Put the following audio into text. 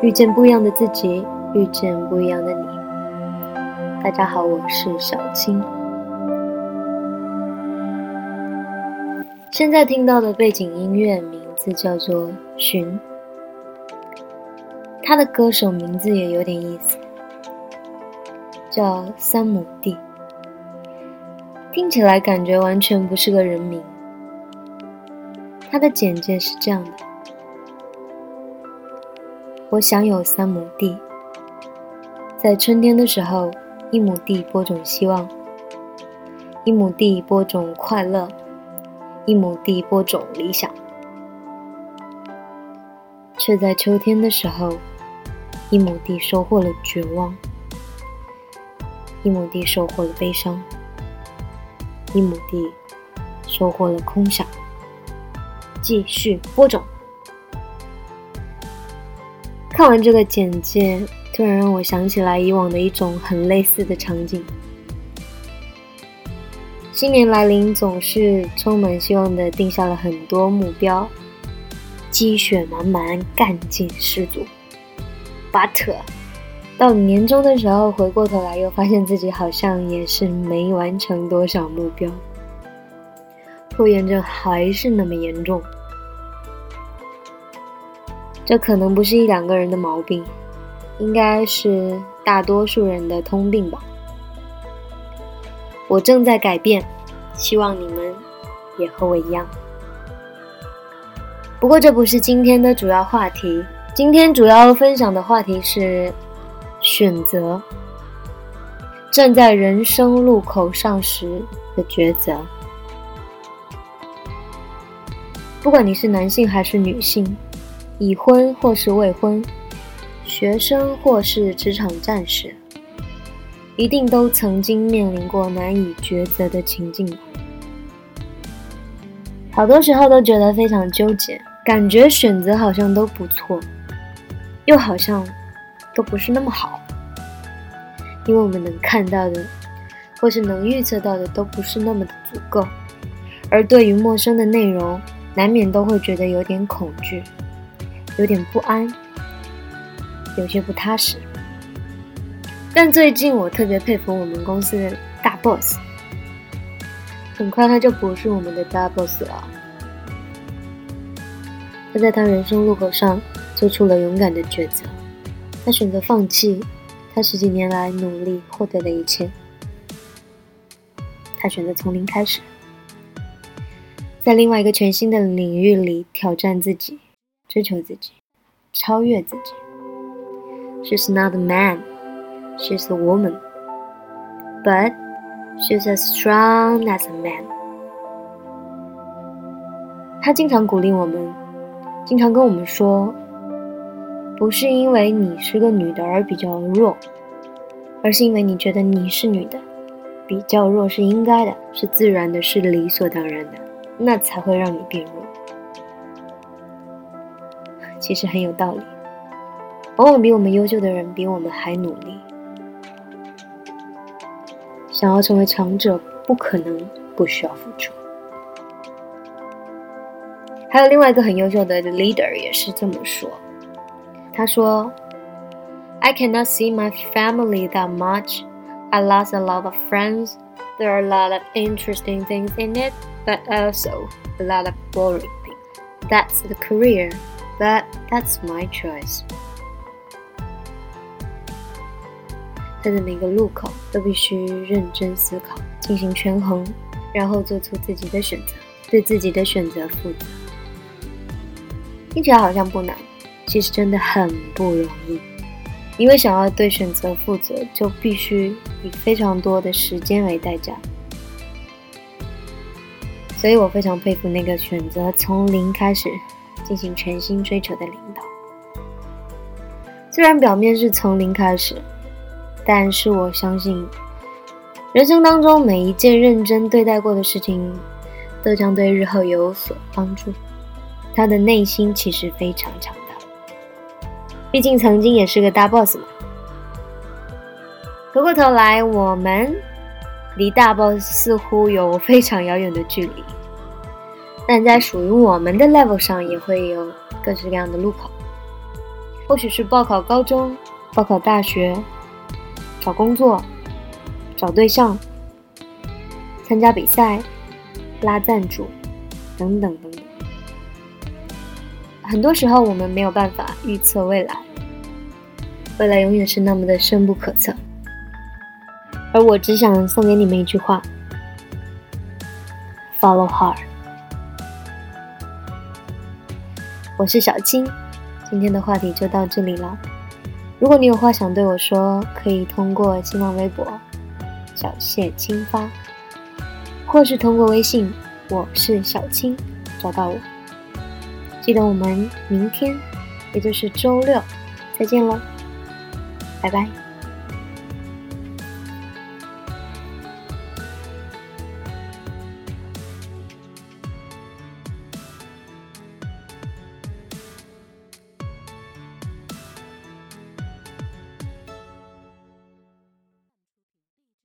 遇见不一样的自己，遇见不一样的你。大家好，我是小青。现在听到的背景音乐名字叫做《寻》，他的歌手名字也有点意思，叫三亩地，听起来感觉完全不是个人名。他的简介是这样的：我想有三亩地，在春天的时候，一亩地播种希望，一亩地播种快乐。一亩地播种理想，却在秋天的时候，一亩地收获了绝望，一亩地收获了悲伤，一亩地收获了空想。继续播种。看完这个简介，突然让我想起来以往的一种很类似的场景。新年来临，总是充满希望的，定下了很多目标，积雪满满，干劲十足。But 到年终的时候，回过头来又发现自己好像也是没完成多少目标，拖延症还是那么严重。这可能不是一两个人的毛病，应该是大多数人的通病吧。我正在改变，希望你们也和我一样。不过这不是今天的主要话题，今天主要分享的话题是选择。站在人生路口上时的抉择。不管你是男性还是女性，已婚或是未婚，学生或是职场战士。一定都曾经面临过难以抉择的情境吧？好多时候都觉得非常纠结，感觉选择好像都不错，又好像都不是那么好，因为我们能看到的，或是能预测到的都不是那么的足够，而对于陌生的内容，难免都会觉得有点恐惧，有点不安，有些不踏实。但最近我特别佩服我们公司的大 boss，很快他就不是我们的大 boss 了。他在他人生路口上做出了勇敢的抉择，他选择放弃他十几年来努力获得的一切，他选择从零开始，在另外一个全新的领域里挑战自己，追求自己，超越自己。She's not a man. She's a woman, but she's as strong as a man. 她经常鼓励我们，经常跟我们说，不是因为你是个女的而比较弱，而是因为你觉得你是女的，比较弱是应该的，是自然的，是理所当然的，那才会让你变弱。其实很有道理，往往比我们优秀的人比我们还努力。想要成为强者，不可能不需要付出。还有另外一个很优秀的 leader 也是这么说，他说：“I cannot see my family that much. I lost a lot of friends. There are a lot of interesting things in it, but also a lot of boring things. That's the career, but that's my choice.” 在每个路口都必须认真思考，进行权衡，然后做出自己的选择，对自己的选择负责。听起来好像不难，其实真的很不容易。因为想要对选择负责，就必须以非常多的时间为代价。所以我非常佩服那个选择从零开始进行全新追求的领导。虽然表面是从零开始。但是我相信，人生当中每一件认真对待过的事情，都将对日后有所帮助。他的内心其实非常强大，毕竟曾经也是个大 boss 嘛。回过头来，我们离大 boss 似乎有非常遥远的距离，但在属于我们的 level 上，也会有各式各样的路口。或许是报考高中、报考大学、找工作、找对象、参加比赛、拉赞助等等等等。很多时候，我们没有办法预测未来，未来永远是那么的深不可测。而我只想送给你们一句话：Follow hard。我是小青，今天的话题就到这里了。如果你有话想对我说，可以通过新浪微博“小谢青发”，或是通过微信“我是小青”找到我。记得我们明天，也就是周六，再见喽，拜拜。